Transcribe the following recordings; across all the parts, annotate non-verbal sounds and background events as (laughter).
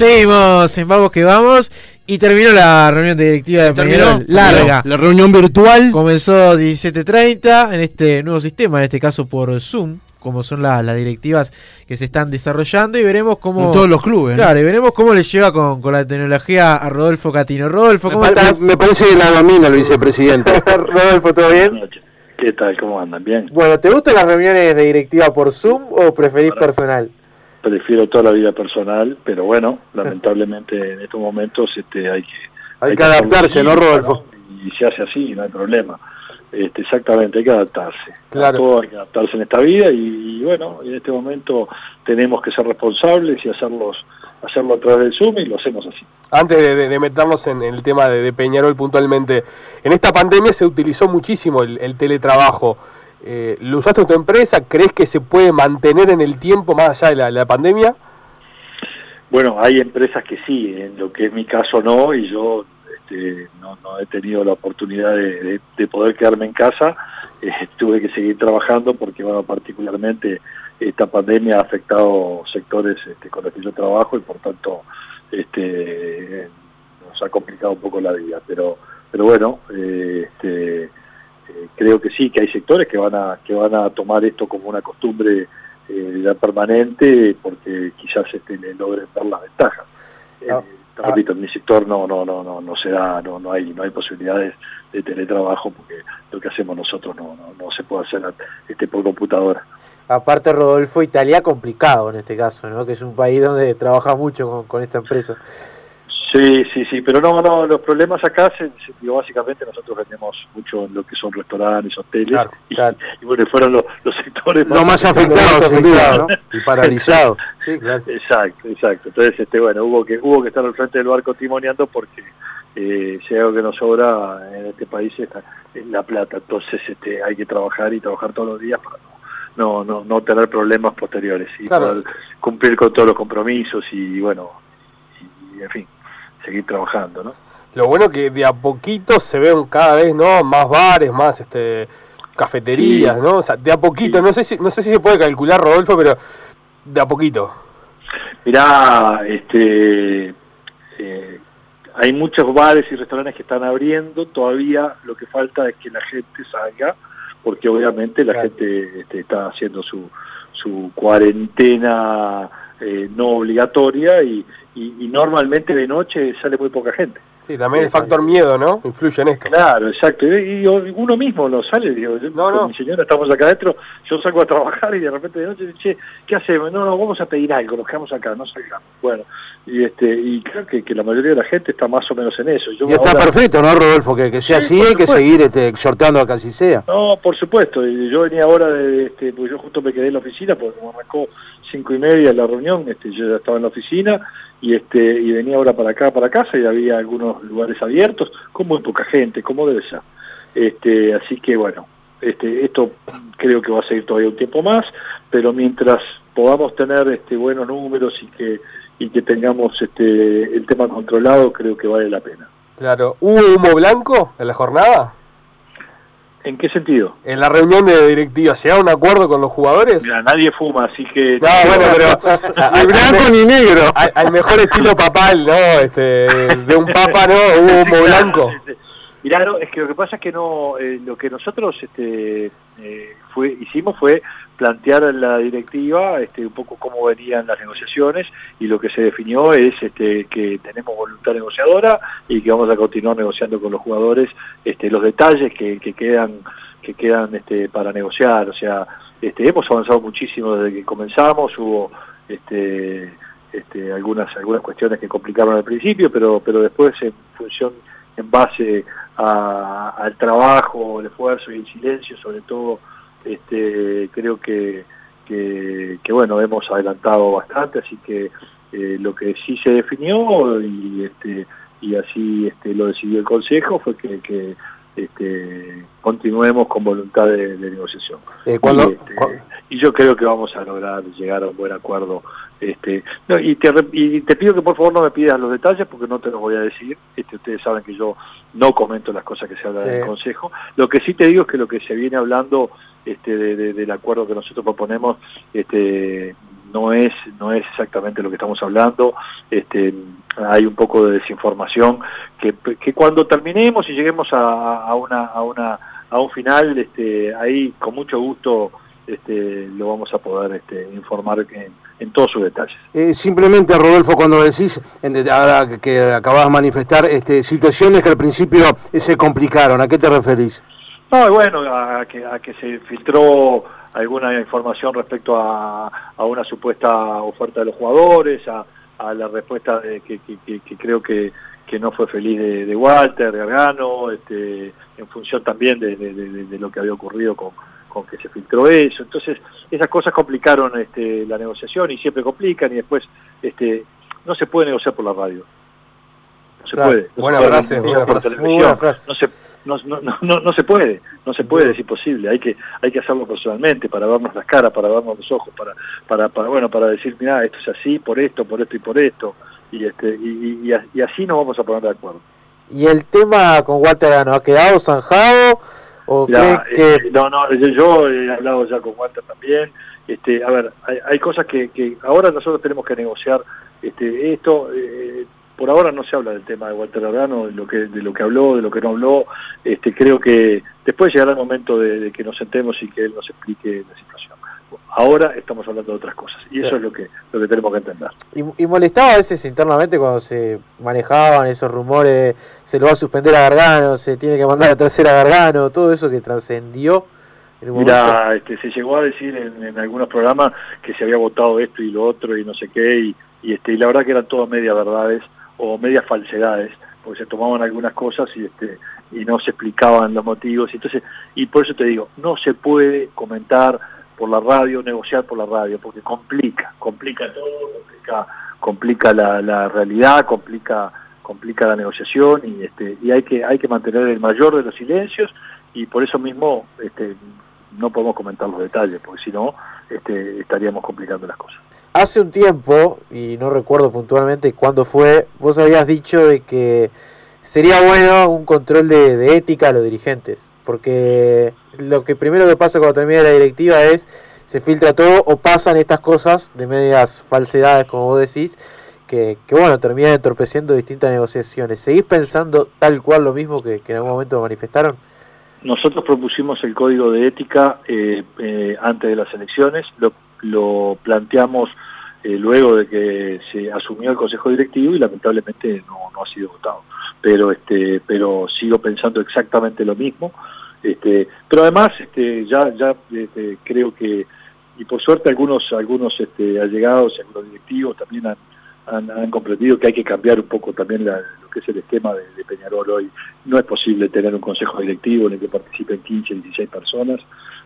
Seguimos en Vamos que Vamos y terminó la reunión de directiva de Peñarol. Larga. La reunión virtual. Comenzó 17.30 en este nuevo sistema, en este caso por Zoom, como son las directivas que se están desarrollando y veremos cómo... En todos los clubes. Claro, y veremos cómo le lleva con, con la tecnología a Rodolfo Catino. Rodolfo, ¿cómo me estás? Me parece que la domina el vicepresidente. (laughs) Rodolfo, ¿todo bien? ¿Qué tal? ¿Cómo andan? ¿Bien? Bueno, ¿te gustan las reuniones de directiva por Zoom o preferís personal? Prefiero toda la vida personal, pero bueno, (laughs) lamentablemente en estos momentos este, hay que... Hay, que adaptarse, ¿no, Rodolfo? Y se hace así, no hay problema. Este, exactamente, hay que adaptarse. Claro. todo hay que adaptarse en esta vida y, bueno, en este momento tenemos que ser responsables y hacerlos hacerlo a través del Zoom y lo hacemos así. Antes de, meternos en, el tema de, Peñarol puntualmente, en esta pandemia se utilizó muchísimo el teletrabajo. Eh, ¿Lo usaste en tu empresa? ¿Crees que se puede mantener en el tiempo más allá de la, pandemia? Bueno, hay empresas que sí, en lo que es mi caso no, y yo este, no, he tenido la oportunidad de, poder quedarme en casa, eh, tuve que seguir trabajando porque, bueno, particularmente esta pandemia ha afectado sectores este, con los que yo trabajo y por tanto este, nos ha complicado un poco la vida, pero, pero bueno, eh, este, eh, creo que sí, que hay sectores que van a, que van a tomar esto como una costumbre eh, permanente porque quizás este, le logren ver las ventajas. Ah, eh, ah. repito, en mi sector no, no, no, no, no se da, no, no hay, no hay posibilidades de teletrabajo porque lo que hacemos nosotros no, no, se puede hacer este, por computadora. Aparte, Rodolfo, Italia complicado en este caso, ¿no? que es un país donde trabaja mucho con esta empresa. Sí, sí, sí, pero no, no, los problemas acá, se, básicamente nosotros vendemos mucho en lo que son restaurantes, hoteles, y, bueno, fueron los, sectores más, afectados, ¿no? y paralizados. (laughs) sí, claro. Exacto, exacto. Entonces, este, bueno, hubo que hubo que estar al frente del barco timoneando porque eh, si hay algo que nos sobra en este país es la, plata, entonces este, hay que trabajar y trabajar todos los días para no, no, no, tener problemas posteriores y poder cumplir con todos los compromisos y bueno, y en fin seguir trabajando, ¿no? Lo bueno que de a poquito se ven cada vez, ¿no? Más bares, más este cafeterías, ¿no? O sea, de a poquito, no sé si no sé si se puede calcular, Rodolfo, pero de a poquito. Mirá, este eh, hay muchos bares y restaurantes que están abriendo, todavía lo que falta es que la gente salga, porque obviamente la gente este, está haciendo su, su cuarentena eh, no obligatoria y, y, normalmente de noche sale muy poca gente. Sí, también el factor miedo, ¿no? Influye en esto. Claro, exacto. Y, uno mismo no sale, digo, no, no. mi señora estamos acá adentro, yo salgo a trabajar y de repente de noche dice, ¿qué hacemos? No, no, vamos a pedir algo, nos quedamos acá, no salgamos. Bueno, y este y creo que, que la mayoría de la gente está más o menos en eso. y está perfecto, ¿no, Rodolfo? Que, que sea así, hay que seguir este, sorteando a casi sea. No, por supuesto. Yo venía ahora de, este, porque yo justo me quedé en la oficina, porque como arrancó cinco y media la reunión, este, yo ya estaba en la oficina y este y venía ahora para acá, para casa y había algunos lugares abiertos, con muy poca gente, como debe ser. Este, así que bueno, este, esto creo que va a seguir todavía un tiempo más, pero mientras podamos tener este, buenos números y que, y que tengamos este, el tema controlado, creo que vale la pena. Claro, ¿hubo humo blanco en la jornada? ¿En qué sentido? En la reunión de directiva, ¿se da un acuerdo con los jugadores? Mira, nadie fuma, así que... No, bueno, pero... (laughs) ni blanco ni negro. Al, mejor estilo papal, ¿no? Este, de un papa, ¿no? Hubo humo blanco. Mirá, no, es que lo que pasa es que no, eh, lo que nosotros este, eh, fue, hicimos fue plantear en la directiva este, un poco cómo venían las negociaciones y lo que se definió es este, que tenemos voluntad negociadora y que vamos a continuar negociando con los jugadores este, los detalles que, que quedan que quedan este, para negociar. O sea, este, hemos avanzado muchísimo desde que comenzamos, hubo este, este, algunas algunas cuestiones que complicaron al principio, pero pero después en función en base al trabajo, el esfuerzo y el silencio, sobre todo, este, creo que, que, bueno, hemos adelantado bastante, así que eh, lo que sí se definió y, este, y así este, lo decidió el Consejo fue que, que este, continuemos con voluntad de, negociación. Eh, este, y, yo creo que vamos a lograr llegar a un buen acuerdo. Este, y, te, y te pido que por favor no me pidas los detalles porque no te los voy a decir. Este, ustedes saben que yo no comento las cosas que se hablan en el Consejo. Lo que sí te digo es que lo que se viene hablando este, del acuerdo que nosotros proponemos este, no es no es exactamente lo que estamos hablando este hay un poco de desinformación que, que cuando terminemos y lleguemos a, a una a una a un final este ahí con mucho gusto este, lo vamos a poder este, informar en, en, todos sus detalles. Eh, simplemente, Rodolfo, cuando decís, ahora que acabas de manifestar, este, situaciones que al principio se complicaron, ¿a qué te referís? No, bueno, a que, a que se filtró alguna información respecto a, a una supuesta oferta de los jugadores, a, a la respuesta de que, que, que, creo que, que no fue feliz de, de Walter, de Gargano, este, en función también de, de, de, lo que había ocurrido con, con que se filtró eso. Entonces, esas cosas complicaron este, la negociación y siempre complican y después este, no se puede negociar por la radio. No se claro. puede. No buena, se puede frase, buena por frase, televisión. buena frase. No se, no, no, no, no se puede, no se puede, es imposible, hay que, hay que hacerlo personalmente, para vernos las caras, para vernos los ojos, para, para, para bueno, para decir, mira, esto es así, por esto, por esto y por esto, y este, y, y, y así nos vamos a poner de acuerdo. ¿Y el tema con Walter no ha quedado zanjado? ¿O Ya, cree que eh, no, no, yo, yo he hablado ya con Walter también. Este, a ver, hay, hay cosas que, que ahora nosotros tenemos que negociar. Este, esto, eh, por ahora no se habla del tema de Walter Organo, de lo que, de lo que habló, de lo que no habló. Este, creo que después llegará el momento de, de que nos sentemos y que él nos explique la situación. Ahora estamos hablando de otras cosas y eso es lo que, lo que tenemos que entender. Y, y molestaba a veces internamente cuando se manejaban esos rumores, se lo va a suspender a Gargano, se tiene que mandar a tercera a Gargano, todo eso que trascendió. Mira, este, se llegó a decir en, en algunos programas que se había votado esto y lo otro y no sé qué, y, y, este, y la verdad que eran todas medias verdades o medias falsedades, porque se tomaban algunas cosas y, este, y no se explicaban los motivos. Entonces, y por eso te digo, no se puede comentar por la radio, negociar por la radio, porque complica, complica todo, complica, complica la, realidad, complica complica la negociación y este y hay que hay que mantener el mayor de los silencios y por eso mismo este no podemos comentar los detalles porque si no este, estaríamos complicando las cosas Hace un tiempo, y no recuerdo puntualmente cuándo fue, vos habías dicho de que sería bueno un control de, ética a los dirigentes, porque lo que primero que pasa cuando termina la directiva es se filtra todo o pasan estas cosas de medias falsedades, como vos decís, que, que bueno, terminan entorpeciendo distintas negociaciones. ¿Seguís pensando tal cual lo mismo que, que en algún momento manifestaron? Nosotros propusimos el código de ética eh, eh, antes de las elecciones, lo, lo planteamos eh, luego de que se asumió el Consejo Directivo y lamentablemente no, no ha sido votado. Pero, este, pero sigo pensando exactamente lo mismo. Este, pero además este, ya, ya este, creo que, y por suerte algunos, algunos este, allegados, algunos directivos también han, han, comprendido que hay que cambiar un poco también la, lo que es el esquema de, Peñarol hoy. No es posible tener un consejo directivo en el que participen 15, 16 personas.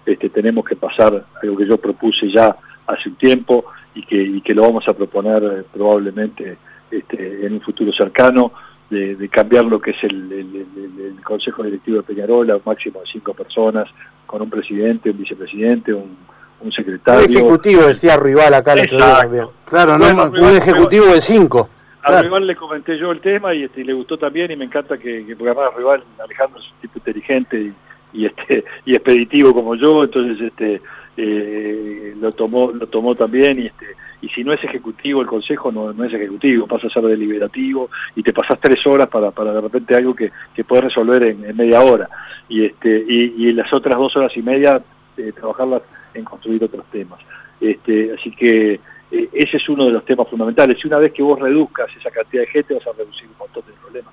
Este, tenemos que pasar algo que yo propuse ya hace un tiempo y que, lo vamos a proponer probablemente este, en un futuro cercano, de, de, cambiar lo que es el, el, consejo directivo de Peñarol a un máximo de cinco personas, con un presidente, un vicepresidente, un, un secretario. Un ejecutivo, decía Rival acá el otro día también. Claro, bueno, no, un ejecutivo de cinco. A claro. Rival le comenté yo el tema y, este, y le gustó también y me encanta que, que porque además Rival, Alejandro es un tipo inteligente y, y este y expeditivo como yo, entonces este eh, lo tomó lo tomó también y este y si no es ejecutivo el consejo no, no es ejecutivo, pasa a ser deliberativo y te pasas tres horas para, para de repente algo que, que puedes resolver en, en, media hora y este y, y las otras dos horas y media eh, trabajarlas en construir otros temas. Este, así que eh, ese es uno de los temas fundamentales. Y una vez que vos reduzcas esa cantidad de gente vas a reducir un montón de problemas.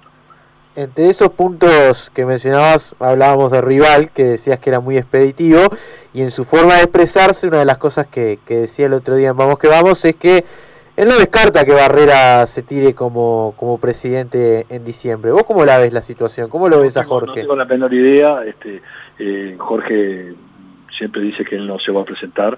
Entre esos puntos que mencionabas, hablábamos de rival, que decías que era muy expeditivo, y en su forma de expresarse, una de las cosas que, que decía el otro día en Vamos que Vamos es que él no descarta que Barrera se tire como, como presidente en diciembre. ¿Vos cómo la ves la situación? ¿Cómo lo ves a Jorge? No tengo la menor idea. Este, eh, Jorge siempre dice que él no se va a presentar.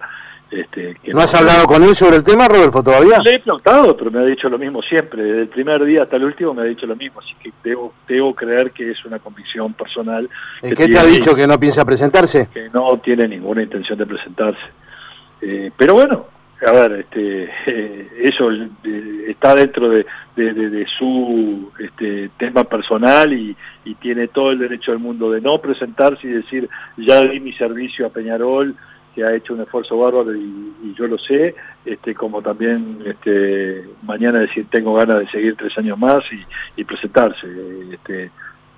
Este, que ¿No, no has hablado con él sobre el tema, Rodolfo, todavía? Le he preguntado, pero me ha dicho lo mismo siempre. Desde el primer día hasta el último me ha dicho lo mismo. Así que debo, debo creer que es una convicción personal. ¿En qué te ha dicho que no piensa presentarse? Que no tiene ninguna intención de presentarse. Eh, pero bueno, a ver, este, eh, eso está dentro de, su este, tema personal y, y, tiene todo el derecho del mundo de no presentarse y decir, ya di mi servicio a Peñarol que ha hecho un esfuerzo bárbaro y, yo lo sé, este, como también este, mañana decir tengo ganas de seguir tres años más y, presentarse. Este,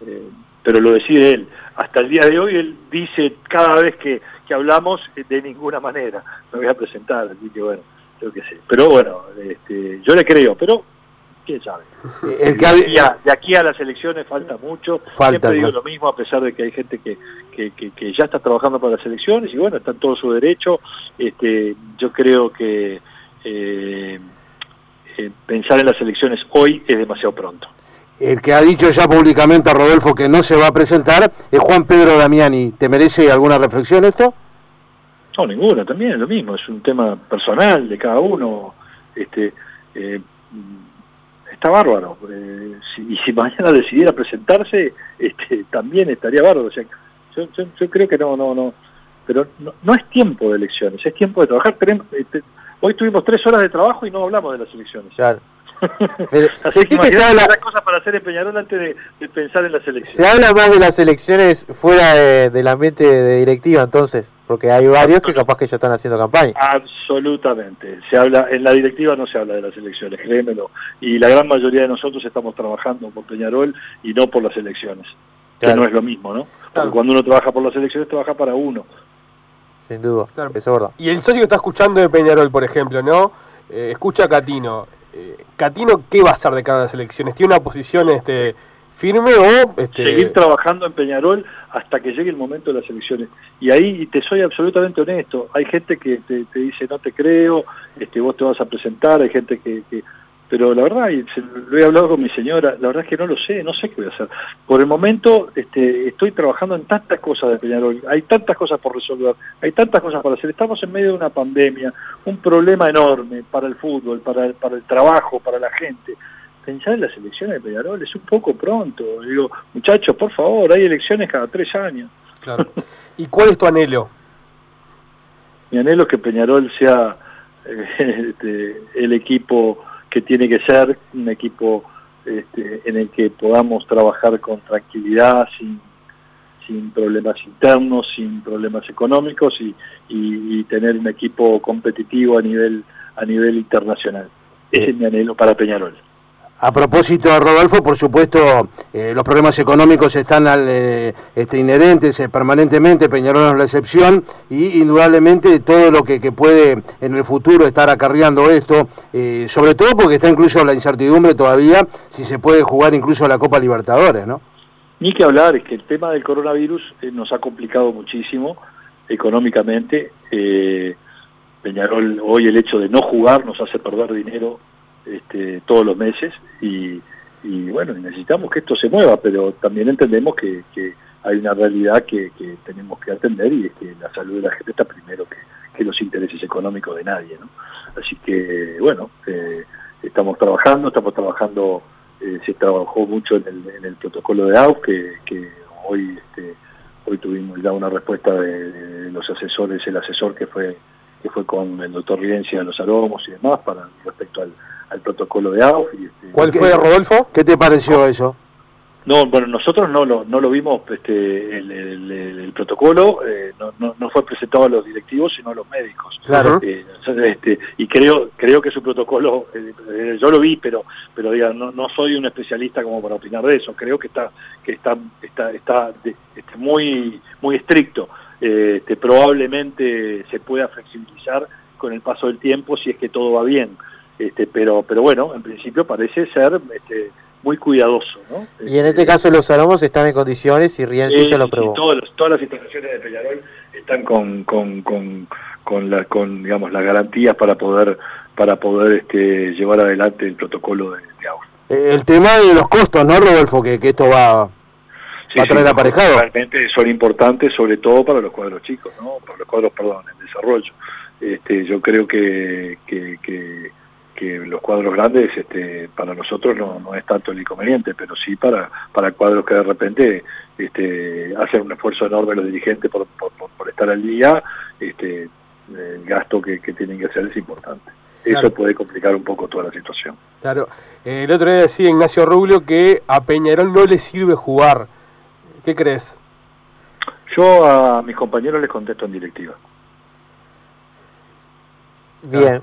eh, pero lo decide él. Hasta el día de hoy él dice cada vez que, que hablamos de ninguna manera me voy a presentar, así que bueno, creo que sí. Pero bueno, este, yo le creo, pero quién sabe. El de, aquí a, las elecciones falta mucho. Falta, Siempre digo lo mismo, a pesar de que hay gente que, que, ya está trabajando para las elecciones y bueno, está en todo su derecho. Este, yo creo que eh, eh, pensar en las elecciones hoy es demasiado pronto. El que ha dicho ya públicamente a Rodolfo que no se va a presentar es Juan Pedro Damiani. ¿Te merece alguna reflexión esto? No, ninguna, también es lo mismo, es un tema personal de cada uno. Este, eh, está bárbaro. Eh, y si mañana decidiera presentarse, este, también estaría bárbaro. O sea, yo, creo que no, no, no. Pero no, es tiempo de elecciones, es tiempo de trabajar. Este, hoy tuvimos tres horas de trabajo y no hablamos de las elecciones. Claro. (laughs) Así que se habla cosas para hacer en Peñarol antes de, pensar en las elecciones. Se habla más de las elecciones fuera de, del ambiente de directiva, entonces, porque hay varios que capaz que ya están haciendo campaña. Absolutamente. Se habla en la directiva no se habla de las elecciones, créemelo. Y la gran mayoría de nosotros estamos trabajando por Peñarol y no por las elecciones. Que no es lo mismo, ¿no? Porque cuando uno trabaja por las elecciones trabaja para uno. Sin duda, eso es verdad. Y el socio que está escuchando de Peñarol, por ejemplo, ¿no? Eh, escucha a Catino Catino, ¿qué va a hacer de cara a las elecciones? ¿Tiene una posición este, firme o...? Este... Seguir trabajando en Peñarol hasta que llegue el momento de las elecciones. Y ahí, te soy absolutamente honesto, hay gente que te, dice, no te creo, este, vos te vas a presentar, hay gente que pero la verdad, y lo he hablado con mi señora, la verdad es que no lo sé, no sé qué voy a hacer. Por el momento este, estoy trabajando en tantas cosas de Peñarol, hay tantas cosas por resolver, hay tantas cosas para hacer. Estamos en medio de una pandemia, un problema enorme para el fútbol, para el, para el trabajo, para la gente. Pensar en las elecciones de Peñarol es un poco pronto. Digo, muchachos, por favor, hay elecciones cada tres años. Claro. ¿Y cuál es tu anhelo? Mi anhelo es que Peñarol sea eh, (laughs) este, el equipo que tiene que ser un equipo este, en el que podamos trabajar con tranquilidad, sin, problemas internos, sin problemas económicos y, y, tener un equipo competitivo a nivel, a nivel internacional. Ese es mi anhelo para Peñarol. A propósito, Rodolfo, por supuesto, eh, los problemas económicos están eh, este, inherentes eh, permanentemente, Peñarol es la excepción, y indudablemente todo lo que, puede en el futuro estar acarreando esto, sobre todo porque está incluso la incertidumbre todavía si se puede jugar incluso la Copa Libertadores, ¿no? Ni que hablar, es que el tema del coronavirus nos ha complicado muchísimo económicamente. Peñarol, hoy el hecho de no jugar nos hace perder dinero este, todos los meses y, bueno, necesitamos que esto se mueva, pero también entendemos que, hay una realidad que, tenemos que atender y es que la salud de la gente está primero que, los intereses económicos de nadie. ¿no? Así que, bueno, eh, estamos trabajando, estamos trabajando, eh, se trabajó mucho en el, protocolo de AUS, que, hoy, este, hoy tuvimos ya una respuesta de, los asesores, el asesor que fue que fue con el doctor Riencia de los aromos y demás para respecto al, al protocolo de AUF. Este, ¿Cuál fue, Rodolfo? ¿Qué te pareció eso? No, bueno, nosotros no lo, no lo vimos, este, el, protocolo eh, no, no, fue presentado a los directivos, sino a los médicos. Claro. Eh, este, y creo creo que su protocolo, eh, yo lo vi, pero pero diga, no, no soy un especialista como para opinar de eso. Creo que está que está está está este, muy muy estricto. Este, probablemente se pueda flexibilizar con el paso del tiempo si es que todo va bien. Este, pero, pero bueno, en principio parece ser este, muy cuidadoso. ¿no? Y en este, caso los aromos están en condiciones y Rienzi ya lo probó. todas, las instalaciones de Peñarol están con, con, con, con, la, con digamos, las garantías para poder, para poder este, llevar adelante el protocolo de, de eh, El tema de los costos, ¿no, Rodolfo? Que, que esto va, a traer aparejado. Realmente son importantes, sobre todo para los cuadros chicos, ¿no? Para los cuadros, perdón, en desarrollo. Este, yo creo que, que, que que los cuadros grandes este, para nosotros no, no, es tanto el inconveniente, pero sí para, para cuadros que de repente este, hacen un esfuerzo enorme los dirigentes por, por, estar al día, este, el gasto que, tienen que hacer es importante. Eso puede complicar un poco toda la situación. Claro. el otro día decía Ignacio Rubio que a Peñarol no le sirve jugar. ¿Qué crees? Yo a mis compañeros les contesto en directiva. Bien.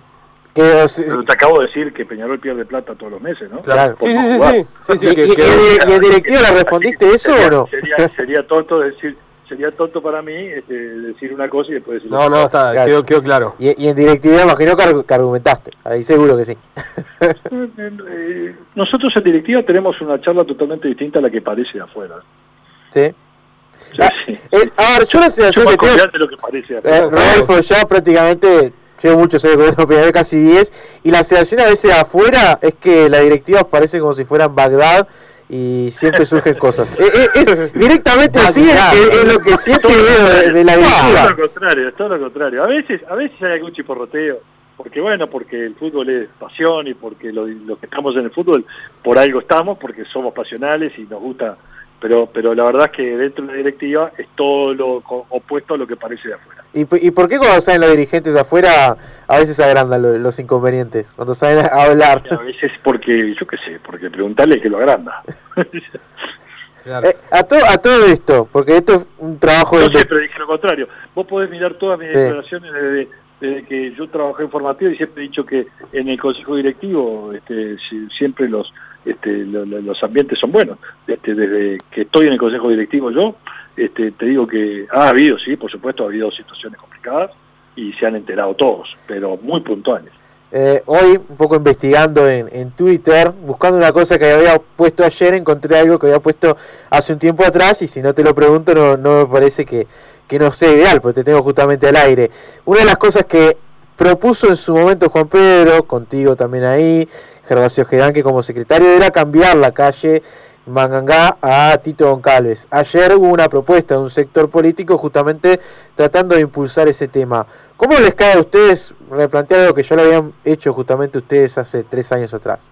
Que, Pero te acabo de decir que Peñarol pierde plata todos los meses, ¿no? Claro. Sí, sí, sí, sí, sí, ¿Y, que, y, que, y, en directiva le respondiste eso sería, o no? Sería, sería tonto decir sería tonto para mí este, decir una cosa y después decir No, no, está, Claro. quedó, quedó claro. Y, y en directiva imagino que, que argumentaste. Ahí seguro que sí. Eh, Nosotros en directiva tenemos una charla totalmente distinta a la que parece de afuera. ¿Sí? Sí, Ah, sí, eh, a ver, yo la Yo sensación que tengo... lo que parece Eh. Rodolfo, ya prácticamente llevo muchos años con Peñarol, casi 10, y la sensación a veces afuera es que la directiva parece como si fueran Bagdad y siempre surgen cosas. (laughs) Eh, eh, es directamente así es, es- es lo que y veo de, de la es todo directiva. lo contrario, es todo lo contrario. A veces, a veces hay algún chiporroteo, porque bueno, porque el fútbol es pasión y porque lo, lo que estamos en el fútbol, por algo estamos, porque somos pasionales y nos gusta, pero, pero la verdad es que dentro de la directiva es todo lo co- opuesto a lo que parece de afuera. ¿Y, ¿Y por qué cuando salen los dirigentes de afuera a veces agrandan lo- los inconvenientes? Cuando salen a hablar. A veces porque, yo qué sé, porque preguntarle que lo agranda. (laughs) Claro. Eh, a, to- a todo esto, porque esto es un trabajo de... Yo siempre dije lo contrario. Vos podés mirar todas mis Sí. declaraciones desde, desde que yo trabajé en formativo y siempre he dicho que en el consejo directivo este, si- siempre los este, lo- lo- los ambientes son buenos. Este, desde que estoy en el consejo directivo yo, este, te digo que ha habido, sí, por supuesto, ha habido situaciones complicadas y se han enterado todos, pero muy puntuales. Eh, hoy, un poco investigando en, Twitter, buscando una cosa que había puesto ayer, encontré algo que había puesto hace un tiempo atrás y si no te lo pregunto no, no me parece que, que no sea ideal, porque te tengo justamente al aire. Una de las cosas que propuso en su momento Juan Pedro, contigo también ahí, Gervasio Gedanque como secretario, era cambiar la calle Mangangá a Tito Goncalves. Ayer hubo una propuesta de un sector político justamente tratando de impulsar ese tema. ¿Cómo les cae a ustedes replantear algo que ya lo habían hecho justamente ustedes hace tres años atrás?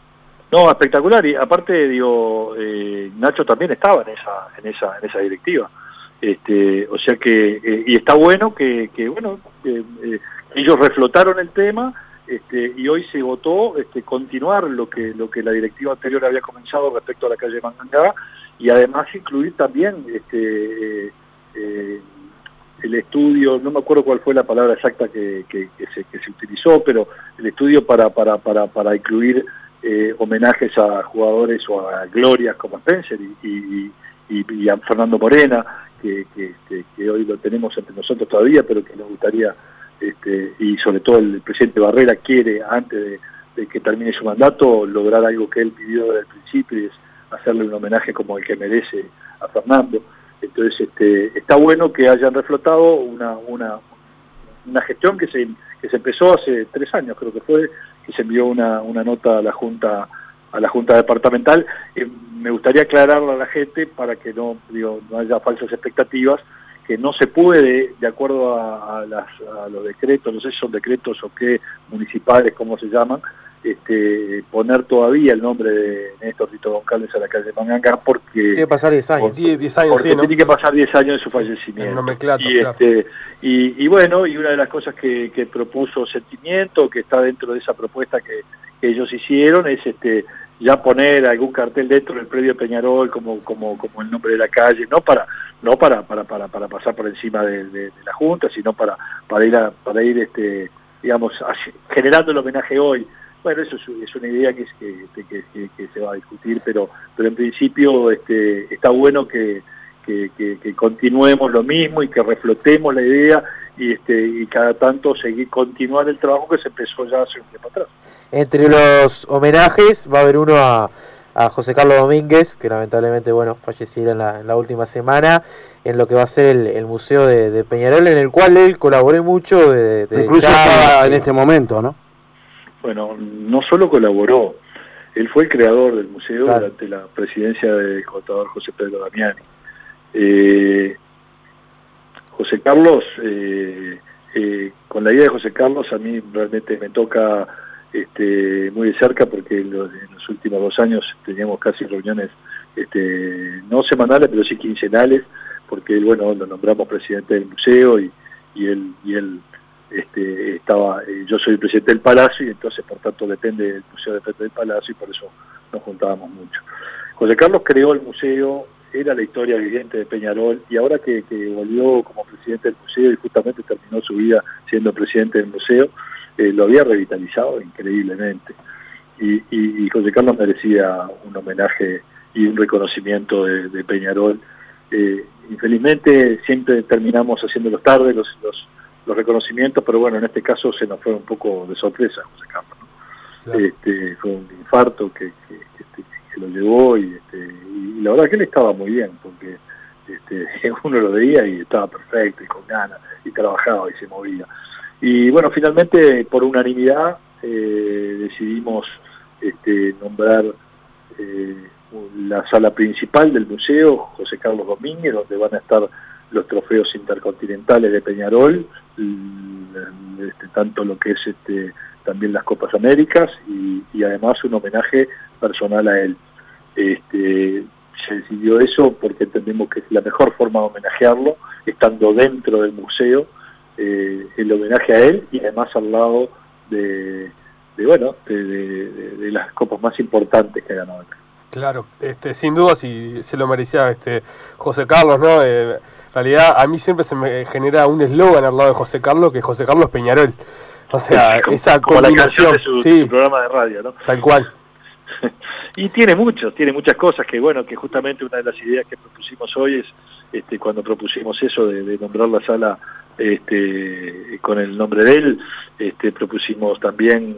No, espectacular. Y aparte, digo, eh, Nacho también estaba en esa, en esa, en esa directiva. Este, o sea que, eh, y está bueno que, que bueno, eh, ellos reflotaron el tema este, y hoy se votó este, continuar lo que, lo que la directiva anterior había comenzado respecto a la calle Mangangá y además incluir también este, eh, eh, el estudio, no me acuerdo cuál fue la palabra exacta que, que- se, que se utilizó, pero el estudio para, para, para, para incluir eh, homenajes a jugadores o a glorias como Spencer y, a Fernando Morena, que- que hoy lo tenemos entre nosotros todavía, pero que nos gustaría, este, y sobre todo el presidente Barrera quiere, antes de, que termine su mandato, lograr algo que él pidió desde el principio, y es hacerle un homenaje como el que merece a Fernando. Entonces, este, está bueno que hayan reflotado una, una, una gestión que se, que se empezó hace tres años, creo que fue, que se envió una, una nota a la Junta a la Junta Departamental. Eh, me gustaría aclararle a la gente para que no, no haya falsas expectativas, que no se puede, de acuerdo a, a las- a los decretos, no sé si son decretos o qué, municipales, cómo se llaman, este, poner todavía el nombre de Néstor Tito Goncalves a la calle Manganga porque Tiene que pasar 10 años. 10, 10 años, porque sí, ¿no? tiene que pasar 10 años de su fallecimiento. Y, claro. este, y, y bueno, y una de las cosas que, que propuso Sentimiento, que está dentro de esa propuesta que, que ellos hicieron, es este ya poner algún cartel dentro del predio Peñarol como, como, como el nombre de la calle, no para no para, para, para, para pasar por encima de, de- la Junta, sino para, para ir, a- para ir este, digamos, generando el homenaje hoy. Bueno, eso es, una idea que, es que, que- que- se va a discutir, pero, pero en principio este, está bueno que continuemos lo mismo y que reflotemos la idea y, este, y cada tanto seguir continuar el trabajo que se empezó ya hace un tiempo atrás. Entre los homenajes va a haber uno a, a José Carlos Domínguez, que lamentablemente bueno falleciera en la, en la última semana, en lo que va a ser el, el Museo de, de Peñarol, en el cual él colaboró mucho. De, de Incluso estaba en este momento, ¿no? Bueno, no solo colaboró, él fue el creador del museo Claro. durante la presidencia del contador José Pedro Damiani. Eh, José Carlos, eh, eh, con la idea de José Carlos a mí realmente me toca este, muy de cerca porque en los, últimos dos años teníamos casi reuniones este, no semanales pero sí quincenales porque él, bueno, lo nombramos presidente del museo y, y él, y él este, estaba, eh, yo soy el presidente del Palacio y entonces por tanto depende del museo depende del Palacio y por eso nos juntábamos mucho. José Carlos creó el museo, era la historia viviente de Peñarol y ahora que, que volvió como presidente del museo y justamente terminó su vida siendo presidente del museo, eh, lo había revitalizado increíblemente. Y, y, José Carlos merecía un homenaje y un reconocimiento de, Peñarol. Eh, infelizmente siempre terminamos haciéndolos tarde los, los, los, reconocimientos, pero bueno, en este caso se nos fue un poco de sorpresa José Carlos. Este, fue un infarto que, que, este, lo llevó y, este, y, la verdad que él estaba muy bien, porque este, (laughs) uno lo veía y estaba perfecto y con ganas y trabajaba y se movía. Y bueno, finalmente por unanimidad eh, decidimos este, nombrar eh, la sala principal del museo, José Carlos Domínguez, donde van a estar los trofeos intercontinentales de Peñarol, este, tanto lo que es este, también las Copas Américas y, además un homenaje personal a él. Este, se decidió eso porque entendemos que es la mejor forma de homenajearlo, estando dentro del museo, eh, el homenaje a él y además al lado de, bueno, de, las copas más importantes que ha ganado Claro, este, sin duda si se lo merecía este José Carlos, ¿no? Eh, en realidad a mí siempre se me genera un eslogan al lado de José Carlos, que es José Carlos Peñarol. O sea, (laughs) esa combinación, de su, programa de radio, ¿no? Tal cual. (laughs) y tiene muchos, tiene muchas cosas que, bueno, que justamente una de las ideas que propusimos hoy es, este, cuando propusimos eso de, nombrar la sala este, con el nombre de él, este, propusimos también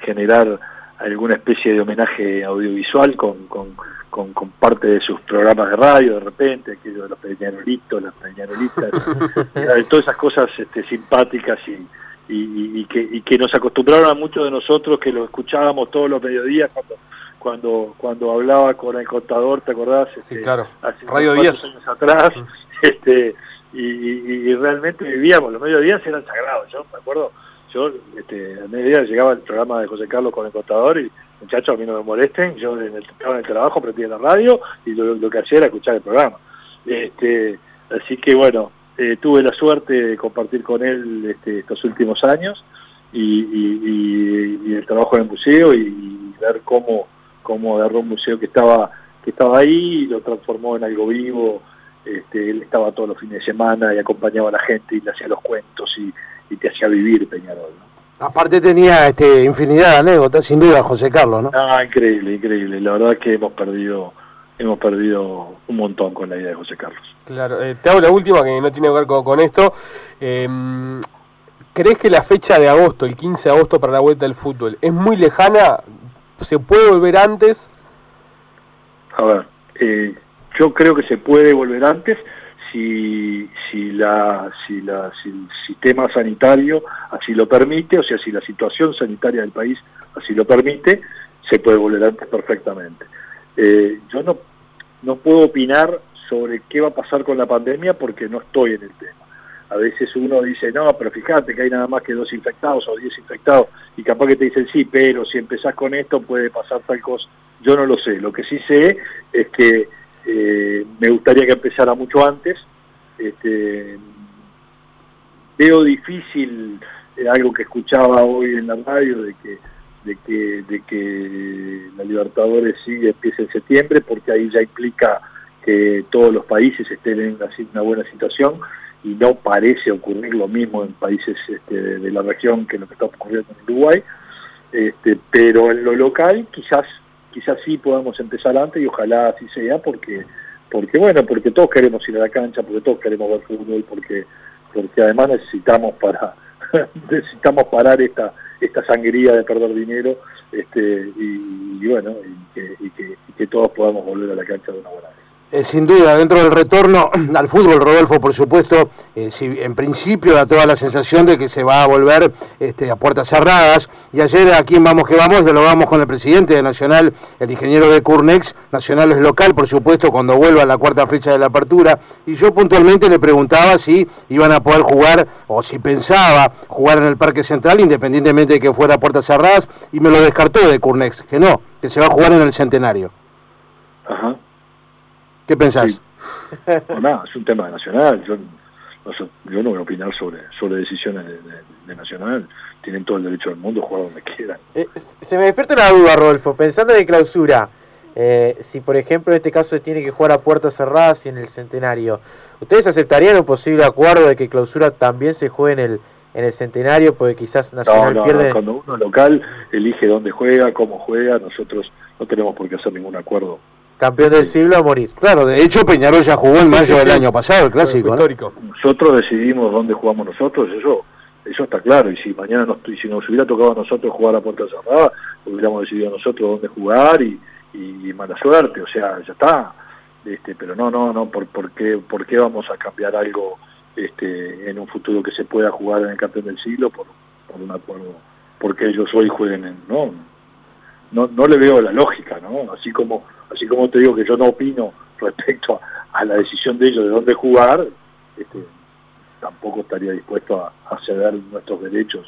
generar alguna especie de homenaje audiovisual con, con, con, parte de sus programas de radio de repente, aquello de los peñarolitos, las peñarolitas, (laughs) todas esas cosas este, simpáticas y, y, que, y que nos acostumbraron a muchos de nosotros que lo escuchábamos todos los mediodías cuando cuando cuando hablaba con el contador, ¿te acordás? sí, este, claro. Hace Radio años atrás, (laughs) este, y, realmente vivíamos, los mediodías eran sagrados, yo me acuerdo, yo este, al mediodía llegaba el programa de José Carlos con el contador y muchachos a mí no me molesten, yo en el, en el trabajo prendía la radio y lo, que hacía era escuchar el programa. Este, así que bueno, eh, tuve la suerte de compartir con él este, estos últimos años y, el trabajo en el museo y, ver cómo, cómo agarró un museo que estaba, que estaba ahí y lo transformó en algo vivo. Este, él estaba todos los fines de semana y acompañaba a la gente y le hacía los cuentos y, te hacía vivir Peñarol. Aparte tenía este, infinidad de anécdotas, sin duda, José Carlos, ¿no? Ah, increíble, increíble. La verdad es que hemos perdido hemos perdido un montón con la idea de José Carlos. Claro, eh, te hago la última que no tiene que ver con, esto. Em, ¿Crees que la fecha de agosto, el 15 de agosto para la vuelta del fútbol, es muy lejana? ¿Se puede volver antes? A ver, eh, yo creo que se puede volver antes si, si, la, si, la, si el sistema sanitario así lo permite, o sea, si la situación sanitaria del país así lo permite, se puede volver antes perfectamente. Eh, yo no, no puedo opinar sobre qué va a pasar con la pandemia porque no estoy en el tema. A veces uno dice, no, pero fíjate que hay nada más que dos infectados o diez infectados, y capaz que te dicen, sí, pero si empezás con esto puede pasar tal cosa. Yo no lo sé. Lo que sí sé es que eh, me gustaría que empezara mucho antes. Este, veo difícil eh, algo que escuchaba hoy en la radio de que de que, de que la Libertadores sí empiece en septiembre, porque ahí ya implica que todos los países estén en una, buena situación y no parece ocurrir lo mismo en países este, de, la región que lo que está ocurriendo en Uruguay, este, pero en lo local quizás quizás sí podamos empezar antes y ojalá así sea porque porque bueno porque todos queremos ir a la cancha porque todos queremos ver fútbol porque porque además necesitamos para (laughs) necesitamos parar esta esta sangría de perder dinero este, y, bueno, y que, que, todos podamos volver a la cancha de una buena vez. Eh, sin duda, dentro del retorno (clears throat) al fútbol, Rodolfo, por supuesto, eh, si en principio da toda la sensación de que se va a volver este, a puertas cerradas. Y ayer aquí en Vamos que Vamos, lo vamos con el presidente de Nacional, el ingeniero de Curnex. Nacional es local, por supuesto, cuando vuelva a la cuarta fecha de la apertura. Y yo puntualmente le preguntaba si iban a poder jugar o si pensaba jugar en el Parque Central, independientemente de que fuera a puertas cerradas. Y me lo descartó de Curnex, que no, que se va a jugar en el Centenario. Ajá. ¿Qué pensás? no, es un tema nacional. Yo no, voy a opinar sobre, sobre decisiones de, Nacional. Tienen todo el derecho del mundo a jugar donde quieran. Eh, se me despierta una duda, Rodolfo. Pensando en clausura, eh, si por ejemplo en este caso se tiene que jugar a puertas cerradas y en el centenario, ¿ustedes aceptarían un posible acuerdo de que clausura también se juegue en el, en el centenario, porque quizás Nacional no, pierde. cuando uno local elige dónde juega, cómo juega, nosotros no tenemos por qué hacer ningún acuerdo. Campeón del siglo a morir. Claro, de hecho Peñarol ya jugó en mayo del año pasado, el clásico. ¿no? histórico. Nosotros decidimos dónde jugamos nosotros, eso eso está claro, y si mañana nos, si nos hubiera tocado a nosotros jugar a puerta cerrada, hubiéramos decidido nosotros dónde jugar y, y mala suerte, o sea, ya está. Este, pero no, no, no, por, por, qué, ¿por qué vamos a cambiar algo este, en un futuro que se pueda jugar en el campeón del siglo por, por un acuerdo? Porque ellos hoy jueguen en... No, no, no le veo la lógica, ¿no? Así como, así como te digo que yo no opino respecto a, a la decisión de ellos de dónde jugar, este, tampoco estaría dispuesto a, a ceder nuestros derechos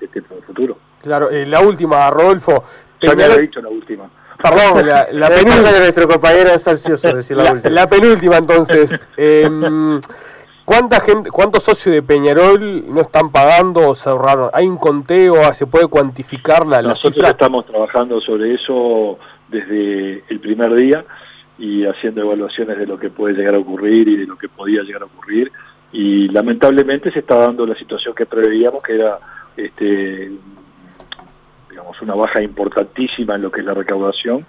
este, por el futuro. Claro, eh, la última, Rodolfo. Ya me había dicho la última. Perdón, la, penúltima de nuestro compañero es ansioso decir la, la- última. la penúltima, entonces. (laughs) Em, ¿Cuánta gente, cuántos socios de Peñarol no están pagando o cerraron? ¿Hay un conteo? ¿Se puede cuantificar la, la Nosotros cifra? estamos trabajando sobre eso desde el primer día y haciendo evaluaciones de lo que puede llegar a ocurrir y de lo que podía llegar a ocurrir. Y lamentablemente se está dando la situación que preveíamos, que era este, digamos, una baja importantísima en lo que es la recaudación,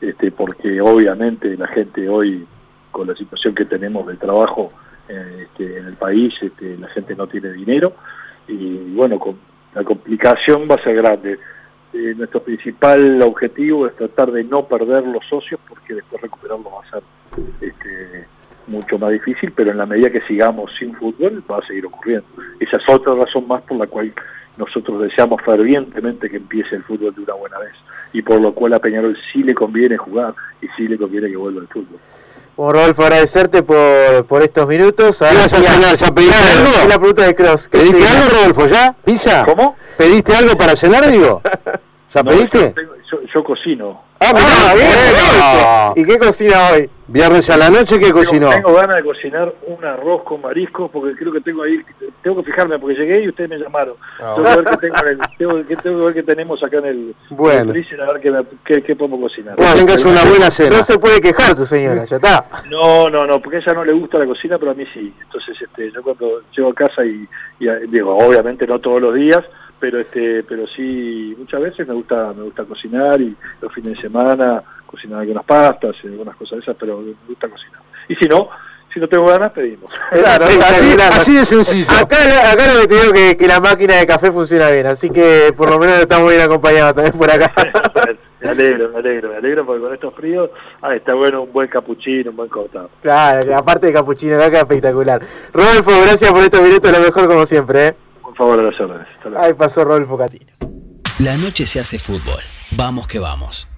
este, porque obviamente la gente hoy, con la situación que tenemos del trabajo este, en el país, este, la gente no tiene dinero y bueno, con, la complicación va a ser grande. Eh, nuestro principal objetivo es tratar de no perder los socios porque después recuperarlos va a ser este, mucho más difícil, pero en la medida que sigamos sin fútbol va a seguir ocurriendo. Esa es otra razón más por la cual nosotros deseamos fervientemente que empiece el fútbol de una buena vez y por lo cual a Peñarol sí le conviene jugar y sí le conviene que vuelva el fútbol. Bueno, Rodolfo, agradecerte por, por estos minutos. ¿Qué vas a cenar? ¿Ya pediste algo? la pregunta de Cross. ¿Qué ¿Pediste algo, Rodolfo, ya? ¿Pizza? ¿Cómo? ¿Pediste algo para cenar, digo? (laughs) ¿Ya No, pediste? yo, tengo- yo- yo cocino. Ah, mirá, Ah, bien, bueno. ¿Y qué cocina hoy? Viernes a la noche, ¿qué cocinó? Tengo, ganas de cocinar un arroz con mariscos porque creo que tengo ahí, tengo que fijarme porque llegué y ustedes me llamaron. Ah, tengo, que ver qué tengo en el- tengo que- tengo que ver qué tenemos acá en el, Bueno. en el a ver qué, me- qué- qué podemos cocinar. Tengas una buena cena. No se puede quejar tu señora, ya está. (laughs) No, no, no, porque a ella no le gusta la cocina, pero a mí sí. Entonces, este, yo cuando llego a casa y, y, digo, obviamente no todos los días, pero este, pero sí muchas veces me gusta, me gusta cocinar y los fines de semana cocinar algunas pastas y algunas cosas de esas, pero me gusta cocinar. Y si no, si no tengo ganas, pedimos. Claro, (laughs) Así, claro. así de sencillo. Acá, acá lo que te digo que, que la máquina de café funciona bien, así que por lo menos estamos bien acompañados también por acá. (laughs) me alegro, me alegro, me alegro porque con estos fríos ah, está bueno un buen capuchino, un buen cortado. Claro, aparte de capuchino acá espectacular. Rodolfo, gracias por estos minutos, lo mejor como siempre. ¿eh? Por favor, a las órdenes. Ahí pasó Rodolfo Catino. La noche se hace fútbol. Vamos que vamos.